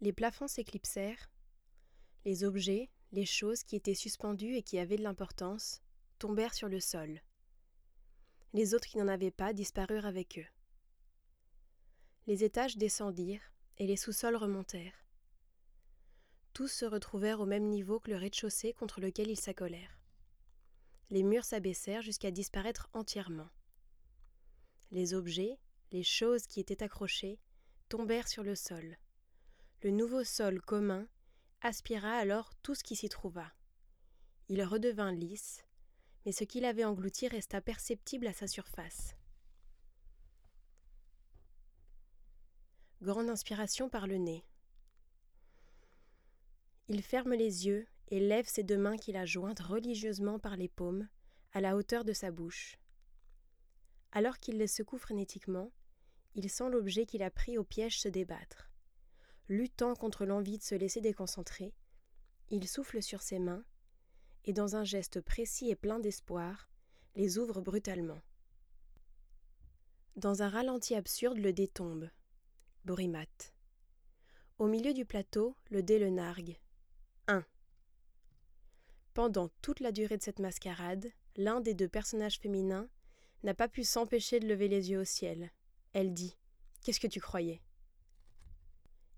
Les plafonds s'éclipsèrent, les objets, les choses qui étaient suspendues et qui avaient de l'importance, tombèrent sur le sol. Les autres qui n'en avaient pas disparurent avec eux. Les étages descendirent et les sous-sols remontèrent. Tous se retrouvèrent au même niveau que le rez-de-chaussée contre lequel ils s'accolèrent. Les murs s'abaissèrent jusqu'à disparaître entièrement. Les objets, les choses qui étaient accrochées, tombèrent sur le sol. Le nouveau sol commun aspira alors tout ce qui s'y trouva. Il redevint lisse, mais ce qu'il avait englouti resta perceptible à sa surface. Grande inspiration par le nez. Il ferme les yeux et lève ses deux mains qu'il a jointes religieusement par les paumes, à la hauteur de sa bouche. Alors qu'il les secoue frénétiquement, il sent l'objet qu'il a pris au piège se débattre. Luttant contre l'envie de se laisser déconcentrer, il souffle sur ses mains et, dans un geste précis et plein d'espoir, les ouvre brutalement. Dans un ralenti absurde, le dé tombe. Borimat. Au milieu du plateau, le dé le nargue. 1. Pendant toute la durée de cette mascarade, l'un des deux personnages féminins n'a pas pu s'empêcher de lever les yeux au ciel. Elle dit Qu'est-ce que tu croyais?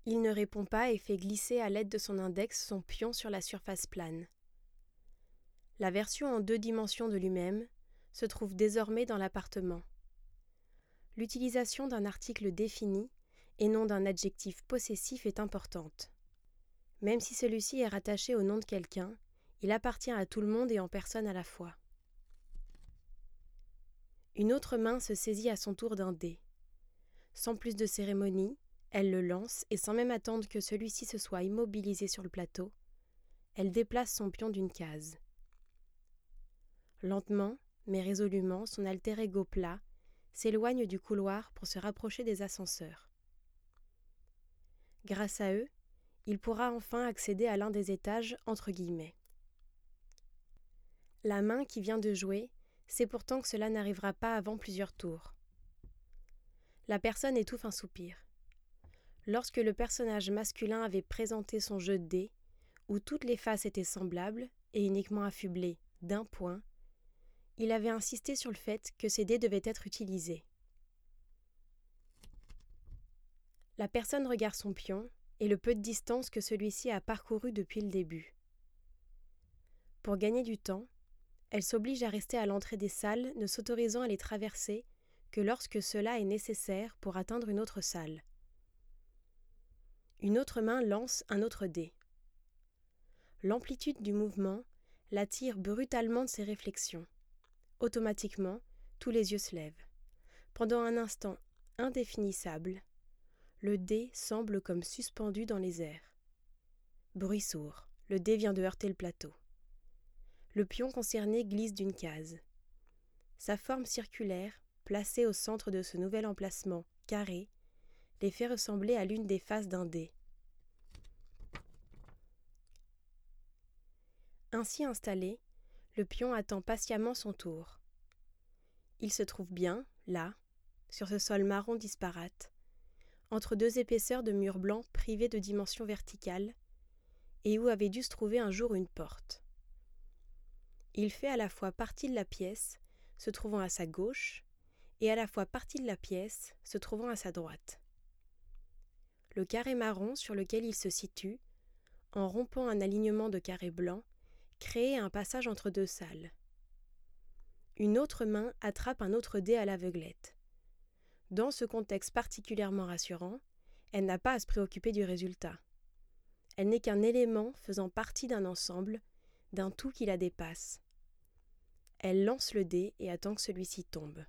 Il ne répond pas et fait glisser à l'aide de son index son pion sur la surface plane. La version en deux dimensions de lui-même se trouve désormais dans l'appartement. L'utilisation d'un article défini et non d'un adjectif possessif est importante. Même si celui-ci est rattaché au nom de quelqu'un, il appartient à tout le monde et en personne à la fois. Une autre main se saisit à son tour d'un dé. Sans plus de cérémonie, elle le lance et sans même attendre que celui-ci se soit immobilisé sur le plateau, elle déplace son pion d'une case. Lentement, mais résolument, son alter ego plat s'éloigne du couloir pour se rapprocher des ascenseurs. Grâce à eux, il pourra enfin accéder à l'un des étages entre guillemets. La main qui vient de jouer sait pourtant que cela n'arrivera pas avant plusieurs tours. La personne étouffe un soupir. Lorsque le personnage masculin avait présenté son jeu de dés, où toutes les faces étaient semblables et uniquement affublées d'un point, il avait insisté sur le fait que ces dés devaient être utilisés. La personne regarde son pion et le peu de distance que celui-ci a parcouru depuis le début. Pour gagner du temps, elle s'oblige à rester à l'entrée des salles, ne s'autorisant à les traverser que lorsque cela est nécessaire pour atteindre une autre salle. Une autre main lance un autre dé. L'amplitude du mouvement l'attire brutalement de ses réflexions. Automatiquement, tous les yeux se lèvent. Pendant un instant indéfinissable, le dé semble comme suspendu dans les airs. Bruit sourd, le dé vient de heurter le plateau. Le pion concerné glisse d'une case. Sa forme circulaire, placée au centre de ce nouvel emplacement carré, les fait ressembler à l'une des faces d'un dé. Ainsi installé, le pion attend patiemment son tour. Il se trouve bien, là, sur ce sol marron disparate, entre deux épaisseurs de murs blancs privés de dimension verticale, et où avait dû se trouver un jour une porte. Il fait à la fois partie de la pièce, se trouvant à sa gauche, et à la fois partie de la pièce, se trouvant à sa droite. Le carré marron sur lequel il se situe, en rompant un alignement de carrés blancs, crée un passage entre deux salles. Une autre main attrape un autre dé à l'aveuglette. Dans ce contexte particulièrement rassurant, elle n'a pas à se préoccuper du résultat. Elle n'est qu'un élément faisant partie d'un ensemble, d'un tout qui la dépasse. Elle lance le dé et attend que celui-ci tombe.